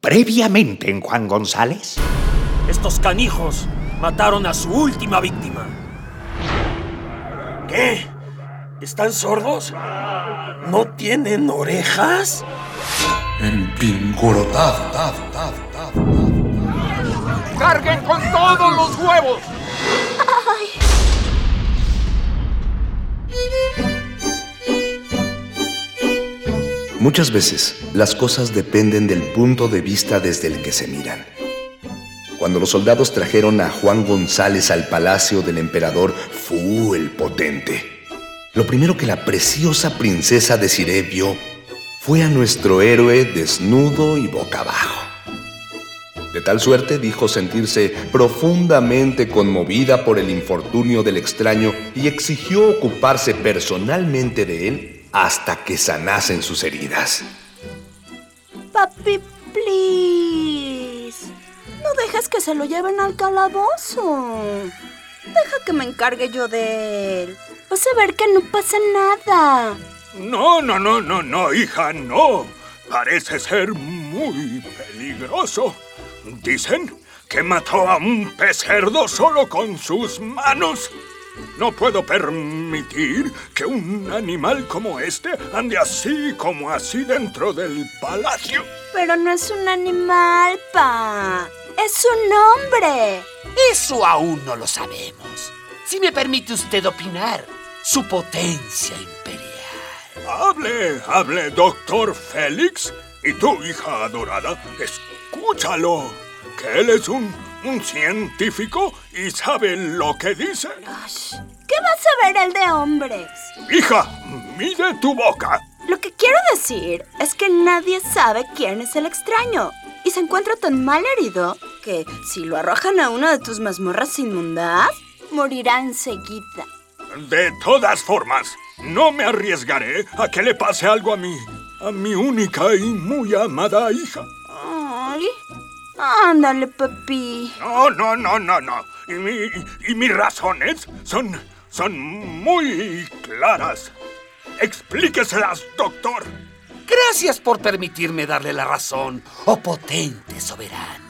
Previamente en Juan González. Estos canijos mataron a su última víctima. ¿Qué? ¿Están sordos? ¿No tienen orejas? Empingorotado. ¡Carguen con todos los huevos! Muchas veces las cosas dependen del punto de vista desde el que se miran. Cuando los soldados trajeron a Juan González al palacio del emperador Fu el Potente, lo primero que la preciosa princesa de Siré vio fue a nuestro héroe desnudo y boca abajo. De tal suerte dijo sentirse profundamente conmovida por el infortunio del extraño y exigió ocuparse personalmente de él hasta que sanasen sus heridas. Papi, please. No dejes que se lo lleven al calabozo. Deja que me encargue yo de él. Vas a ver que no pasa nada. No, no, no, no, no, hija, no. Parece ser muy peligroso. Dicen que mató a un pez cerdo solo con sus manos. No puedo permitir que un animal como este ande así como así dentro del palacio. Pero no es un animal, pa. Es un hombre. Eso aún no lo sabemos. Si me permite usted opinar, su potencia imperial. Hable, hable, doctor Félix. Y tu hija adorada, escúchalo. Que él es un un científico y sabe lo que dice. ¿Qué va a saber el de hombres? Hija, mide tu boca. Lo que quiero decir es que nadie sabe quién es el extraño. Y se encuentra tan mal herido que si lo arrojan a una de tus mazmorras inmundas, morirá enseguida. De todas formas, no me arriesgaré a que le pase algo a mí, a mi única y muy amada hija. Ándale, papi. No, no, no, no, no. Y, mi, y mis razones son, son muy claras. Explíqueselas, doctor. Gracias por permitirme darle la razón, oh potente soberano.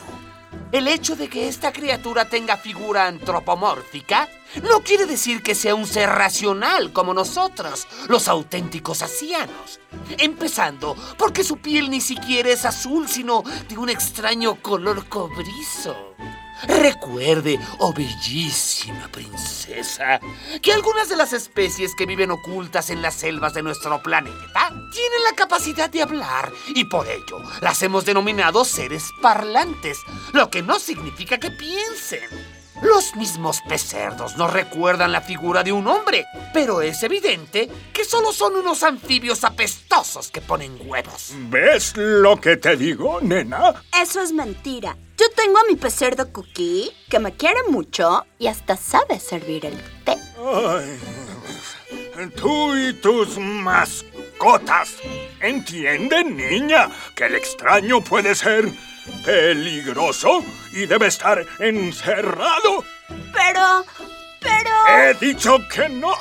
El hecho de que esta criatura tenga figura antropomórfica no quiere decir que sea un ser racional como nosotros, los auténticos asianos. Empezando porque su piel ni siquiera es azul, sino de un extraño color cobrizo. Recuerde, oh bellísima princesa, que algunas de las especies que viven ocultas en las selvas de nuestro planeta tienen la capacidad de hablar y por ello las hemos denominado seres parlantes, lo que no significa que piensen. Los mismos pecerdos nos recuerdan la figura de un hombre, pero es evidente que solo son unos anfibios apestosos que ponen huevos. ¿Ves lo que te digo, nena? Eso es mentira. Yo tengo a mi pecerdo Cookie, que me quiere mucho y hasta sabe servir el té. Ay, tú y tus mascotas. ¿Entienden, niña, que el extraño puede ser peligroso y debe estar encerrado. Pero, pero... He dicho que no.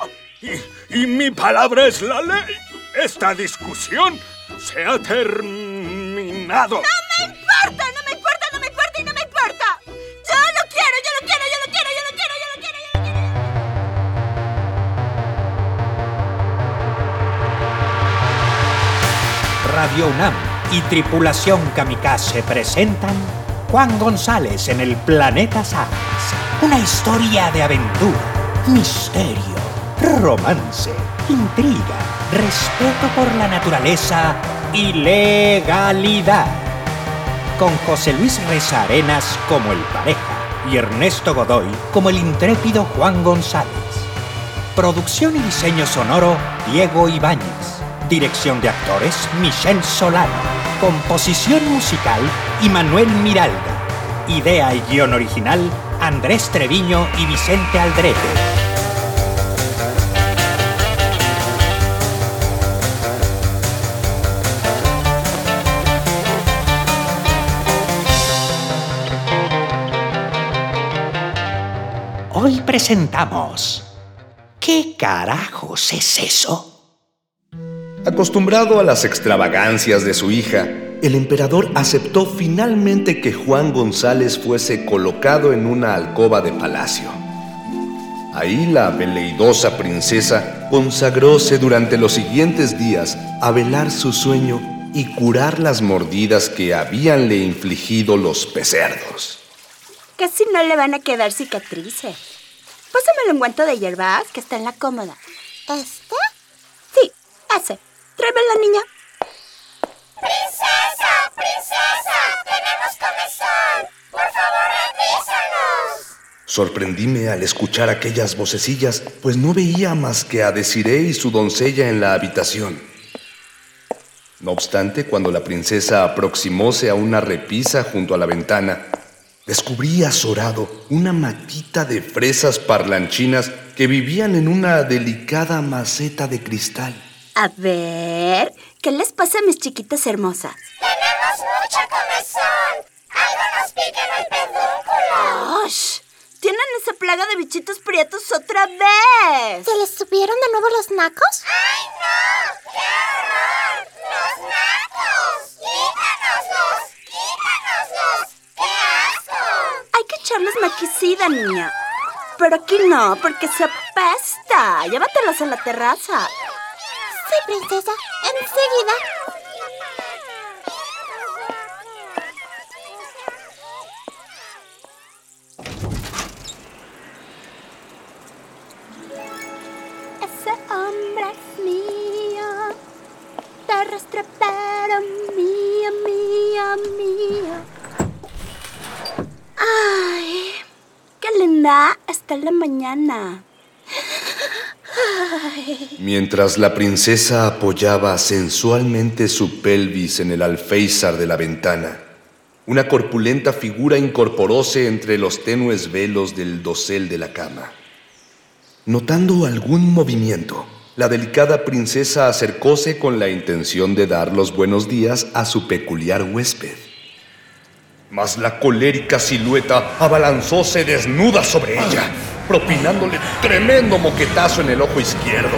Y, mi palabra es la ley. Esta discusión se ha terminado. ¡No me Radio y Tripulación Kamikaze presentan Juan González en el Planeta Sagas. Una historia de aventura, misterio, romance, intriga, respeto por la naturaleza y legalidad. Con José Luis Reza Arenas como el pareja y Ernesto Godoy como el intrépido Juan González. Producción y diseño sonoro Diego Ibáñez. Dirección de actores Michelle Solano. Composición musical Manuel Miralda. Idea y guion original Andrés Treviño y Vicente Aldrete. Hoy presentamos... ¿Qué carajos es eso? Acostumbrado a las extravagancias de su hija, el emperador aceptó finalmente que Juan González fuese colocado en una alcoba de palacio. Ahí la veleidosa princesa consagróse durante los siguientes días a velar su sueño y curar las mordidas que habíanle infligido los pecerdos. Casi no le van a quedar cicatrices. Pásame el ungüento de hierbas que está en la cómoda. ¿Este? Sí, ese. Tráeme la niña. ¡Princesa! ¡Princesa! ¡Tenemos comezón! ¡Por favor, revísanos! Sorprendíme al escuchar aquellas vocecillas, pues no veía más que a Desiré y su doncella en la habitación. No obstante, cuando la princesa aproximóse a una repisa junto a la ventana, descubrí azorado una matita de fresas parlanchinas que vivían en una delicada maceta de cristal. A ver, ¿qué les pasa a mis chiquitas hermosas? ¡Tenemos mucha comezón! ¡Algo nos pica en el pedúnculo! ¡Osh! ¿Tienen esa plaga de bichitos prietos otra vez? ¿Se les subieron de nuevo los nacos? ¡Ay, no! ¡Qué horror! ¡Los nacos! ¡Quítanoslos! ¡Quítanoslos! ¡Qué asco! Hay que echarles maquicida, niña. Pero aquí no, porque se apesta. Llévatelas a la terraza. Sí, princesa. Enseguida. Ese hombre es mío. Terrestre, pero mío, mío, mío. Ay, qué linda está la mañana. Mientras la princesa apoyaba sensualmente su pelvis en el alféizar de la ventana, una corpulenta figura incorporóse entre los tenues velos del dosel de la cama. Notando algún movimiento, la delicada princesa acercóse con la intención de dar los buenos días a su peculiar huésped. Mas la colérica silueta abalanzóse desnuda sobre ella, propinándole tremendo moquetazo en el ojo izquierdo.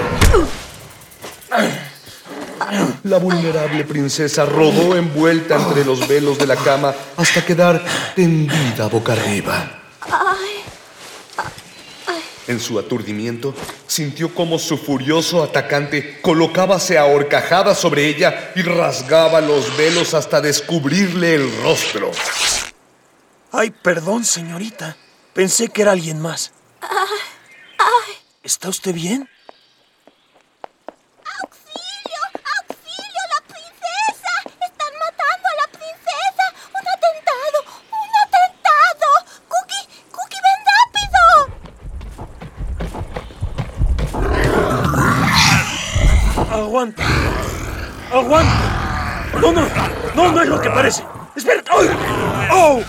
La vulnerable princesa rodó envuelta entre los velos de la cama hasta quedar tendida boca arriba. En su aturdimiento, sintió como su furioso atacante colocábase a horcajadas sobre ella y rasgaba los velos hasta descubrirle el rostro. Ay, perdón, señorita. Pensé que era alguien más. ¿Está usted bien? ¡Auxilio! ¡Auxilio! ¡La princesa! ¡Están matando a la princesa! ¡Un atentado! ¡Un atentado! ¡Cookie! ¡Cookie, ven rápido! Aguanta. Aguanta. No, no. No, no es lo que parece. Espera. ¡Ay! ¡Oh!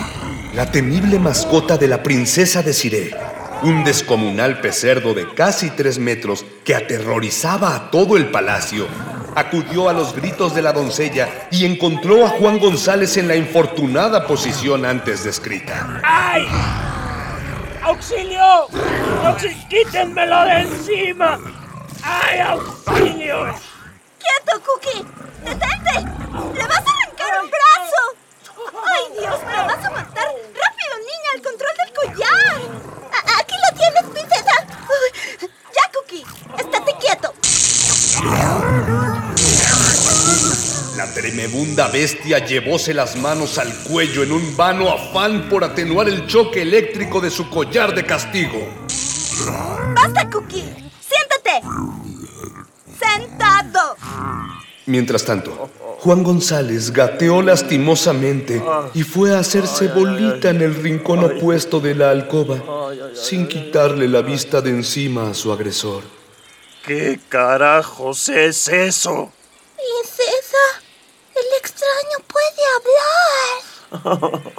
La temible mascota de la princesa de Siré, un descomunal pecerdo de casi tres metros que aterrorizaba a todo el palacio, acudió a los gritos de la doncella y encontró a Juan González en la infortunada posición antes descrita. ¡Ay! ¡Auxilio! ¡Auxilio! ¡Quítenmelo de encima! ¡Ay, auxilio! ¡Quieto, Cookie! ¡Detente! ¡Le vas a! ¡Ay, Dios! ¡Me vas a matar! ¡Rápido, niña! ¡El control del collar! A- ¡Aquí lo tienes, princesa! Uy, ¡Ya, Cookie! ¡Estate quieto! La tremebunda bestia llevóse las manos al cuello en un vano afán por atenuar el choque eléctrico de su collar de castigo. ¡Basta, Cookie! ¡Siéntate! ¡Sentado! Mientras tanto, Juan González gateó lastimosamente y fue a hacerse bolita en el rincón opuesto de la alcoba, sin quitarle la vista de encima a su agresor. ¿Qué carajos es eso? Princesa, el extraño puede hablar.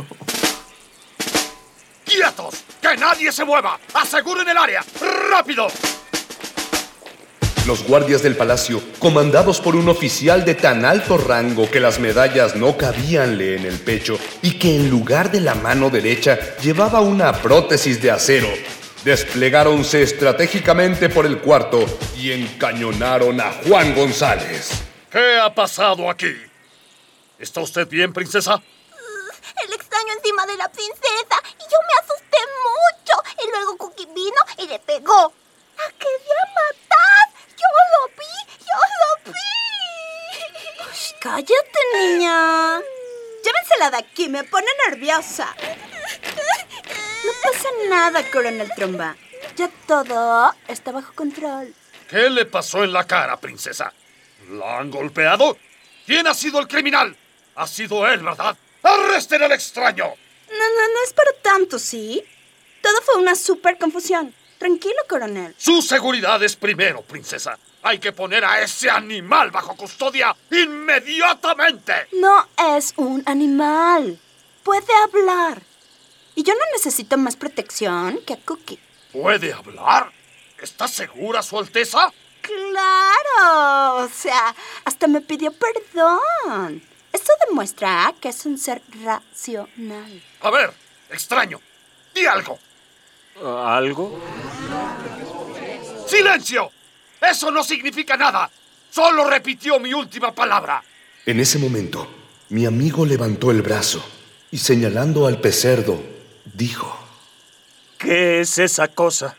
¡Quietos! ¡Que nadie se mueva! ¡Aseguren el área! ¡Rápido! Los guardias del palacio, comandados por un oficial de tan alto rango que las medallas no cabíanle en el pecho y que en lugar de la mano derecha llevaba una prótesis de acero, desplegáronse estratégicamente por el cuarto y encañonaron a Juan González. ¿Qué ha pasado aquí? ¿Está usted bien, princesa? El extraño encima de la princesa y yo me asusté mucho. Y luego Cookie vino y le pegó. ¡La quería matar! ¡Yo lo vi! ¡Yo lo vi! Cállate, niña. Llévensela de aquí, me pone nerviosa. No pasa nada, coronel Tromba. Ya todo está bajo control. ¿Qué le pasó en la cara, princesa? ¿La han golpeado? ¿Quién ha sido el criminal? Ha sido él, ¿verdad? ¡Arresten al extraño! No, no, no es para tanto, ¿sí? Todo fue una súper confusión. Tranquilo, coronel. Su seguridad es primero, princesa. Hay que poner a ese animal bajo custodia inmediatamente. No es un animal. Puede hablar. Y yo no necesito más protección que a Cookie. ¿Puede hablar? ¿Está segura, Su Alteza? Claro. O sea, hasta me pidió perdón. Esto demuestra que es un ser racional. A ver, extraño. Di algo. ¿Algo? ¡Silencio! Eso no significa nada. Solo repitió mi última palabra. En ese momento, mi amigo levantó el brazo y señalando al pecerdo, dijo, ¿Qué es esa cosa?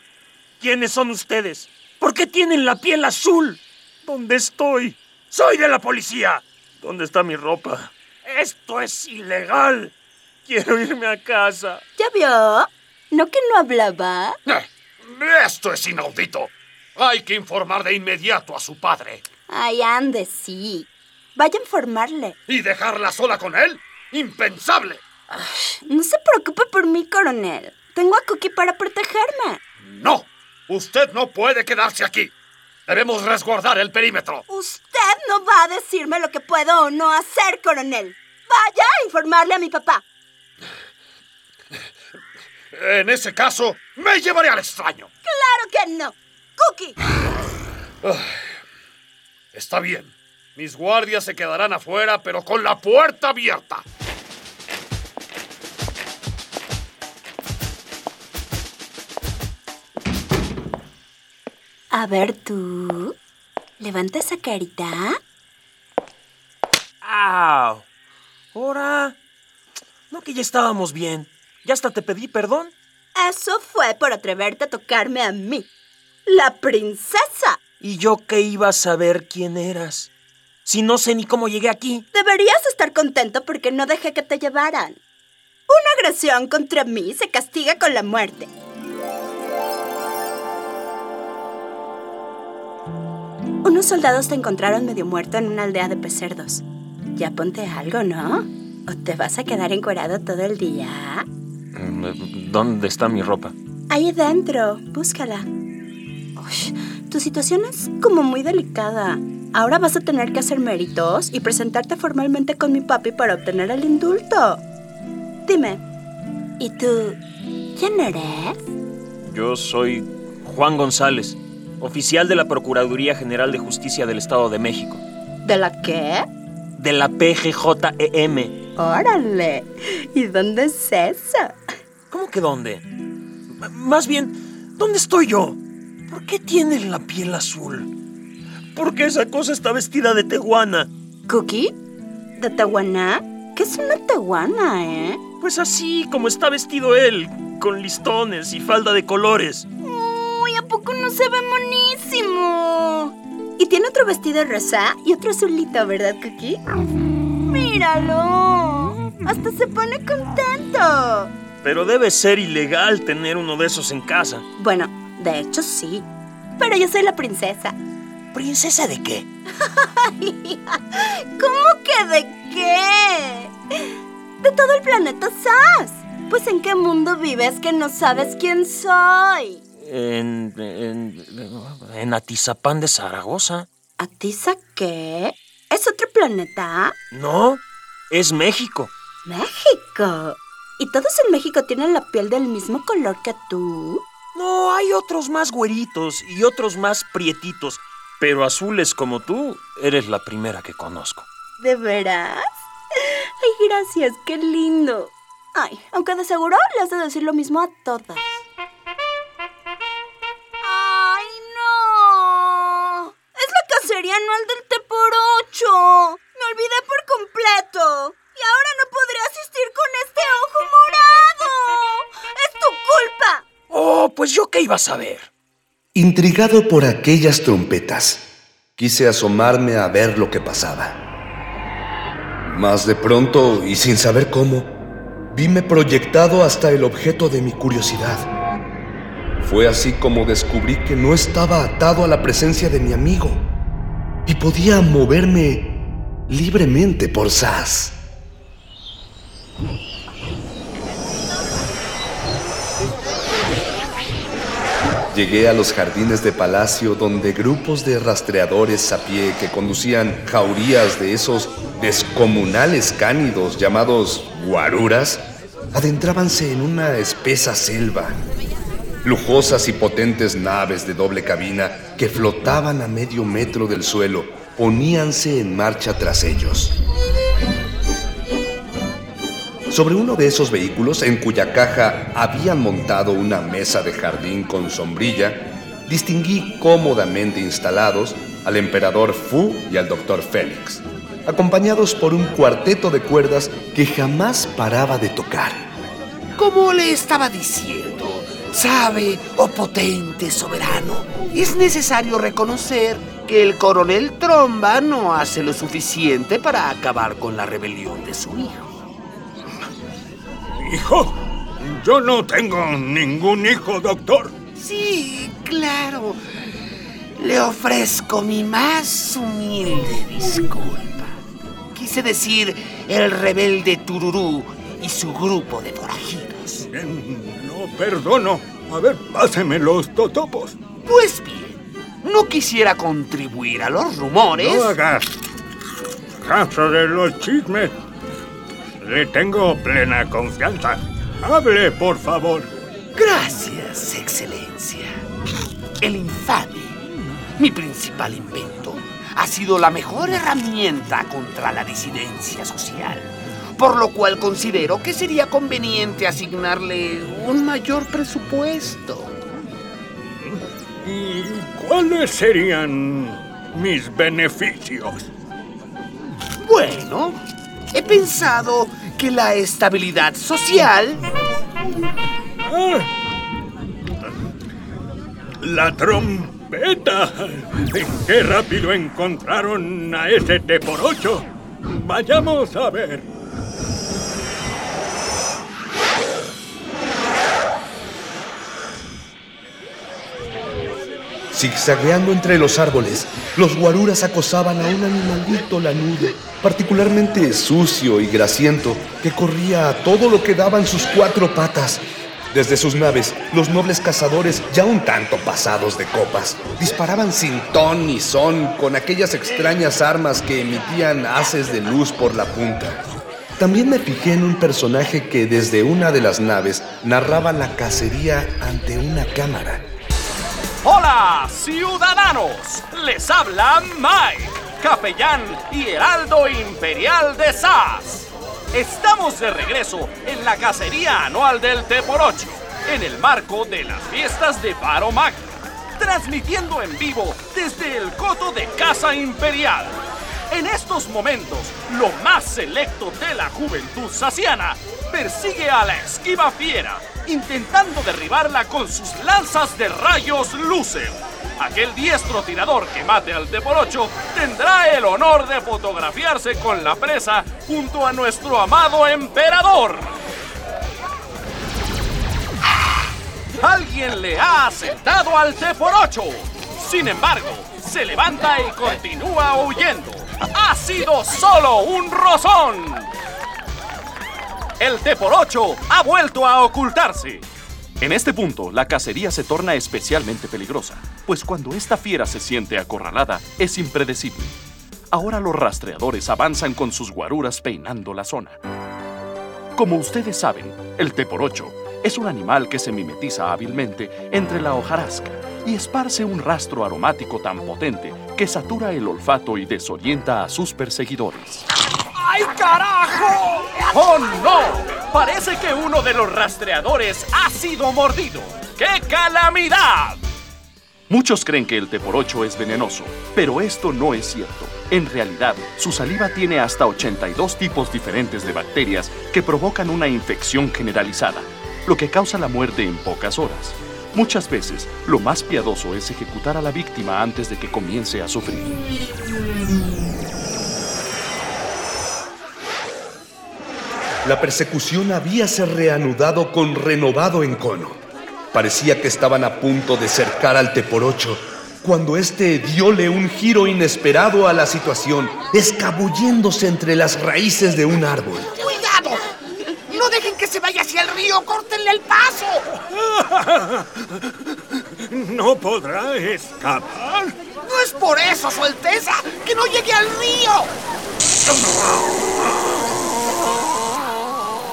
¿Quiénes son ustedes? ¿Por qué tienen la piel azul? ¿Dónde estoy? Soy de la policía. ¿Dónde está mi ropa? Esto es ilegal. Quiero irme a casa. ¿Ya vio? ¿No que no hablaba? Eh, esto es inaudito. Hay que informar de inmediato a su padre. Ay, ande, sí. Vaya a informarle. ¿Y dejarla sola con él? ¡Impensable! No se preocupe por mí, coronel. Tengo a Cookie para protegerme. No, usted no puede quedarse aquí. Debemos resguardar el perímetro. Usted no va a decirme lo que puedo o no hacer, coronel. Vaya a informarle a mi papá. En ese caso, me llevaré al extraño. Claro que no. Cookie. Está bien. Mis guardias se quedarán afuera, pero con la puerta abierta. A ver tú. Levanta esa carita. ¡Au! ¿Ahora? No que ya estábamos bien. Ya hasta te pedí perdón. Eso fue por atreverte a tocarme a mí. La princesa. ¿Y yo qué iba a saber quién eras? Si no sé ni cómo llegué aquí. Deberías estar contento porque no dejé que te llevaran. Una agresión contra mí se castiga con la muerte. Unos soldados te encontraron medio muerto en una aldea de pecerdos. Ya ponte algo, ¿no? ¿O te vas a quedar encuerado todo el día? Mm, ¿Dónde está mi ropa? Ahí dentro, búscala. Uy, tu situación es como muy delicada. Ahora vas a tener que hacer méritos y presentarte formalmente con mi papi para obtener el indulto. Dime, ¿y tú quién eres? Yo soy Juan González, oficial de la Procuraduría General de Justicia del Estado de México. ¿De la qué? De la PGJEM. Órale. ¿Y dónde es eso? ¿Cómo que dónde? M- Más bien, ¿dónde estoy yo? ¿Por qué tiene la piel azul? ¿Por qué esa cosa está vestida de tehuana? ¿Cookie? ¿De Tahuana? ¿Qué es una Tahuana, eh? Pues así como está vestido él, con listones y falda de colores. Uy, ¿a poco no se ve monísimo? Y tiene otro vestido rosa y otro azulito, ¿verdad, Cookie? ¡Míralo! Hasta se pone contento. Pero debe ser ilegal tener uno de esos en casa. Bueno, de hecho sí. Pero yo soy la princesa. ¿Princesa de qué? ¿Cómo que de qué? De todo el planeta SAS. Pues en qué mundo vives que no sabes quién soy. En, en, en Atizapán de Zaragoza. ¿Atiza qué? ¿Es otro planeta? No, es México. México. ¿Y todos en México tienen la piel del mismo color que tú? No, hay otros más güeritos y otros más prietitos, pero azules como tú, eres la primera que conozco. ¿De veras? Ay, gracias, qué lindo. Ay, aunque de seguro le has de decir lo mismo a todas. ¡Ay, no! ¡Es la cacería anual del Teporocho! ¡Me olvidé por completo! Y ahora no podré asistir con este ojo morado. ¡Es tu culpa! Oh, pues yo qué iba a saber. Intrigado por aquellas trompetas, quise asomarme a ver lo que pasaba. Mas de pronto, y sin saber cómo, vime proyectado hasta el objeto de mi curiosidad. Fue así como descubrí que no estaba atado a la presencia de mi amigo y podía moverme libremente por SAS. Llegué a los jardines de palacio donde grupos de rastreadores a pie que conducían jaurías de esos descomunales cánidos llamados guaruras adentrábanse en una espesa selva. Lujosas y potentes naves de doble cabina que flotaban a medio metro del suelo poníanse en marcha tras ellos. Sobre uno de esos vehículos, en cuya caja habían montado una mesa de jardín con sombrilla, distinguí cómodamente instalados al emperador Fu y al doctor Félix, acompañados por un cuarteto de cuerdas que jamás paraba de tocar. Como le estaba diciendo, sabe, oh potente soberano, es necesario reconocer que el coronel Tromba no hace lo suficiente para acabar con la rebelión de su hijo. ¿Hijo? Yo no tengo ningún hijo, doctor. Sí, claro. Le ofrezco mi más humilde disculpa. Quise decir el rebelde Tururú y su grupo de forajidos. No perdono. A ver, páseme los totopos. Pues bien, no quisiera contribuir a los rumores. No hagas caso de los chismes. Le tengo plena confianza. Hable, por favor. Gracias, Excelencia. El infame, mi principal invento, ha sido la mejor herramienta contra la disidencia social, por lo cual considero que sería conveniente asignarle un mayor presupuesto. ¿Y cuáles serían mis beneficios? Bueno, he pensado que la estabilidad social... Ah, la trompeta. ¡Qué rápido encontraron a ese T por ocho! Vayamos a ver. Zigzagueando entre los árboles, los guaruras acosaban a un animalito lanudo, particularmente sucio y grasiento, que corría a todo lo que daban sus cuatro patas. Desde sus naves, los nobles cazadores, ya un tanto pasados de copas, disparaban sin ton ni son con aquellas extrañas armas que emitían haces de luz por la punta. También me fijé en un personaje que desde una de las naves narraba la cacería ante una cámara. Hola, ciudadanos. Les habla Mike, capellán y heraldo imperial de SAS. Estamos de regreso en la cacería anual del T por 8, en el marco de las fiestas de Paro Magna, transmitiendo en vivo desde el coto de Casa Imperial. En estos momentos, lo más selecto de la juventud saciana persigue a la esquiva fiera, intentando derribarla con sus lanzas de rayos Lucer. Aquel diestro tirador que mate al 8 tendrá el honor de fotografiarse con la presa junto a nuestro amado emperador. Alguien le ha aceptado al T por 8. Sin embargo, se levanta y continúa huyendo. Ha sido solo un rozón. El T por 8 ha vuelto a ocultarse. En este punto, la cacería se torna especialmente peligrosa, pues cuando esta fiera se siente acorralada, es impredecible. Ahora los rastreadores avanzan con sus guaruras peinando la zona. Como ustedes saben, el T por 8 es un animal que se mimetiza hábilmente entre la hojarasca y esparce un rastro aromático tan potente que satura el olfato y desorienta a sus perseguidores. ¡Ay, carajo! ¡Oh, no! Parece que uno de los rastreadores ha sido mordido. ¡Qué calamidad! Muchos creen que el T por 8 es venenoso, pero esto no es cierto. En realidad, su saliva tiene hasta 82 tipos diferentes de bacterias que provocan una infección generalizada, lo que causa la muerte en pocas horas. Muchas veces, lo más piadoso es ejecutar a la víctima antes de que comience a sufrir. La persecución habíase reanudado con renovado encono. Parecía que estaban a punto de cercar al Teporocho, cuando éste diole un giro inesperado a la situación, escabulléndose entre las raíces de un árbol. ¡Cuidado! ¡No dejen que se vaya hacia el río! ¡Córtenle el paso! No podrá escapar. No es por eso, Su Alteza, que no llegue al río.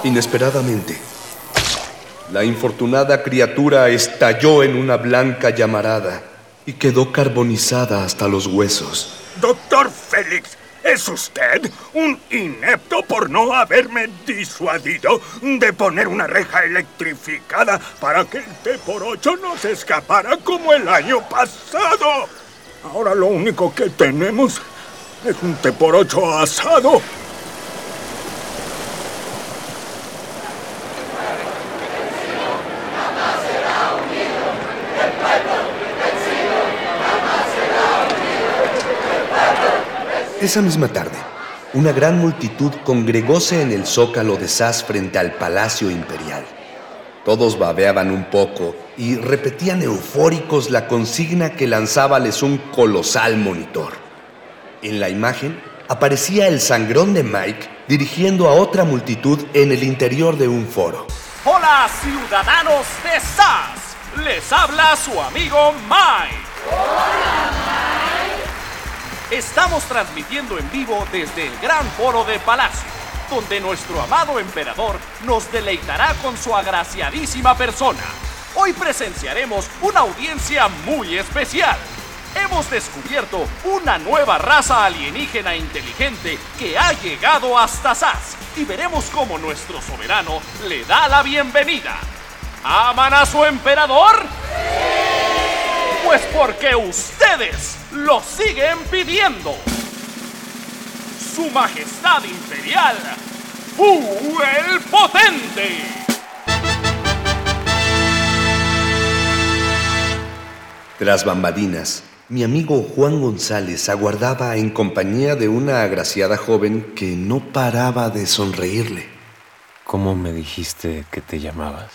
Inesperadamente, la infortunada criatura estalló en una blanca llamarada y quedó carbonizada hasta los huesos. Doctor Félix, ¿es usted un inepto por no haberme disuadido de poner una reja electrificada para que el T por 8 no se escapara como el año pasado? Ahora lo único que tenemos es un T por 8 asado. Esa misma tarde, una gran multitud congregóse en el zócalo de Sas frente al Palacio Imperial. Todos babeaban un poco y repetían eufóricos la consigna que lanzábales un colosal monitor. En la imagen aparecía el sangrón de Mike dirigiendo a otra multitud en el interior de un foro. Hola ciudadanos de SAS, les habla su amigo Mike. Estamos transmitiendo en vivo desde el gran foro de Palacio, donde nuestro amado emperador nos deleitará con su agraciadísima persona. Hoy presenciaremos una audiencia muy especial. Hemos descubierto una nueva raza alienígena inteligente que ha llegado hasta SAS y veremos cómo nuestro soberano le da la bienvenida. ¿Aman a su emperador? Pues porque ustedes lo siguen pidiendo. Su Majestad Imperial, Fu el Potente. Tras bambalinas, mi amigo Juan González aguardaba en compañía de una agraciada joven que no paraba de sonreírle. ¿Cómo me dijiste que te llamabas?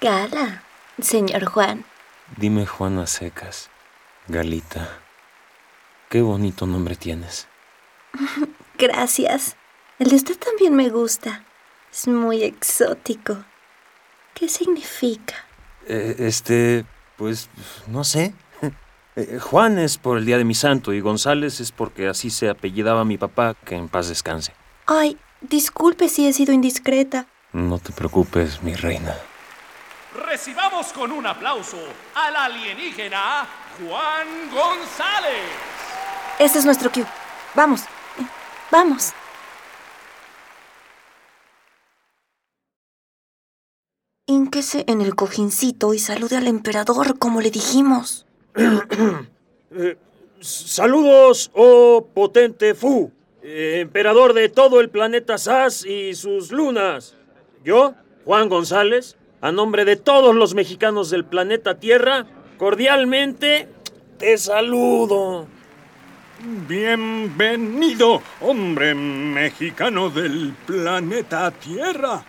Gala, señor Juan. Dime Juana Secas. Galita. Qué bonito nombre tienes. Gracias. El de usted también me gusta. Es muy exótico. ¿Qué significa? Eh, este, pues, no sé. Eh, Juan es por el día de mi santo y González es porque así se apellidaba mi papá, que en paz descanse. Ay, disculpe si he sido indiscreta. No te preocupes, mi reina. Recibamos con un aplauso al alienígena Juan González. Este es nuestro cue. Vamos. Vamos. Hínquese en el cojincito y salude al emperador como le dijimos. Eh, saludos, oh potente Fu, eh, emperador de todo el planeta Sas y sus lunas. Yo, Juan González, a nombre de todos los mexicanos del planeta Tierra, cordialmente te saludo. Bienvenido, hombre mexicano del planeta Tierra.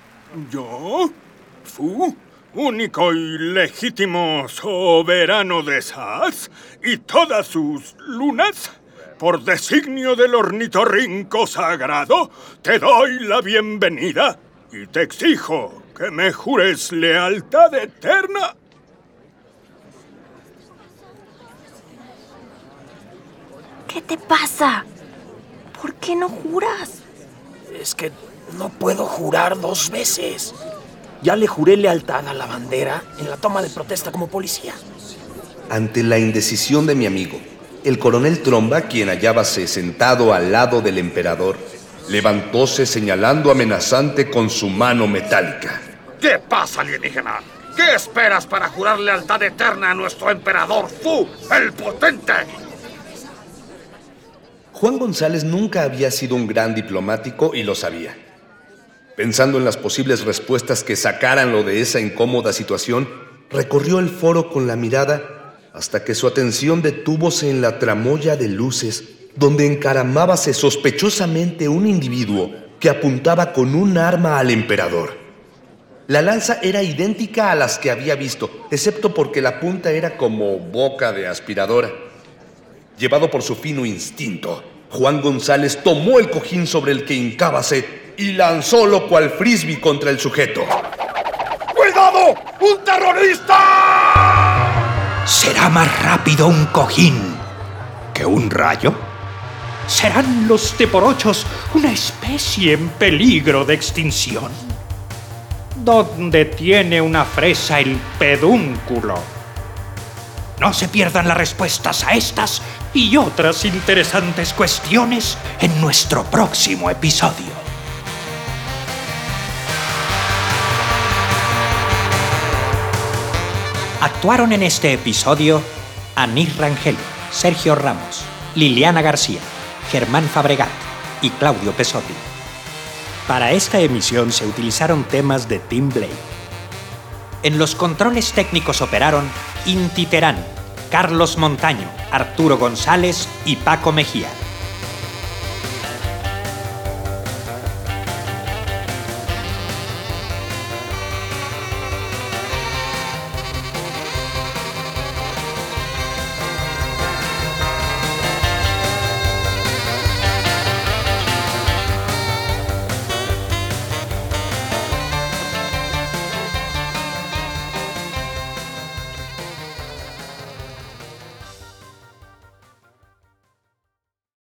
Yo, Fu, único y legítimo soberano de Sas y todas sus lunas, por designio del ornitorrinco sagrado, te doy la bienvenida y te exijo que me jures lealtad eterna ¿Qué te pasa? ¿Por qué no juras? Es que no puedo jurar dos veces. Ya le juré lealtad a la bandera en la toma de protesta como policía. Ante la indecisión de mi amigo, el coronel Tromba, quien hallábase sentado al lado del emperador, levantóse señalando amenazante con su mano metálica. ¿Qué pasa, alienígena? ¿Qué esperas para jurar lealtad eterna a nuestro emperador Fu, el potente? Juan González nunca había sido un gran diplomático y lo sabía. Pensando en las posibles respuestas que sacaran lo de esa incómoda situación, recorrió el foro con la mirada hasta que su atención detúvose en la tramoya de luces donde encaramábase sospechosamente un individuo que apuntaba con un arma al emperador. La lanza era idéntica a las que había visto, excepto porque la punta era como boca de aspiradora. Llevado por su fino instinto, Juan González tomó el cojín sobre el que hincábase y lanzólo cual frisbee contra el sujeto. ¡Cuidado! ¡Un terrorista! ¿Será más rápido un cojín que un rayo? ¿Serán los teporochos una especie en peligro de extinción? ¿Dónde tiene una fresa el pedúnculo? No se pierdan las respuestas a estas y otras interesantes cuestiones en nuestro próximo episodio. Actuaron en este episodio Anís Rangel, Sergio Ramos, Liliana García, Germán Fabregat y Claudio Pesotti. Para esta emisión se utilizaron temas de Tim Blake. En los controles técnicos operaron Inti Terán, Carlos Montaño, Arturo González y Paco Mejía.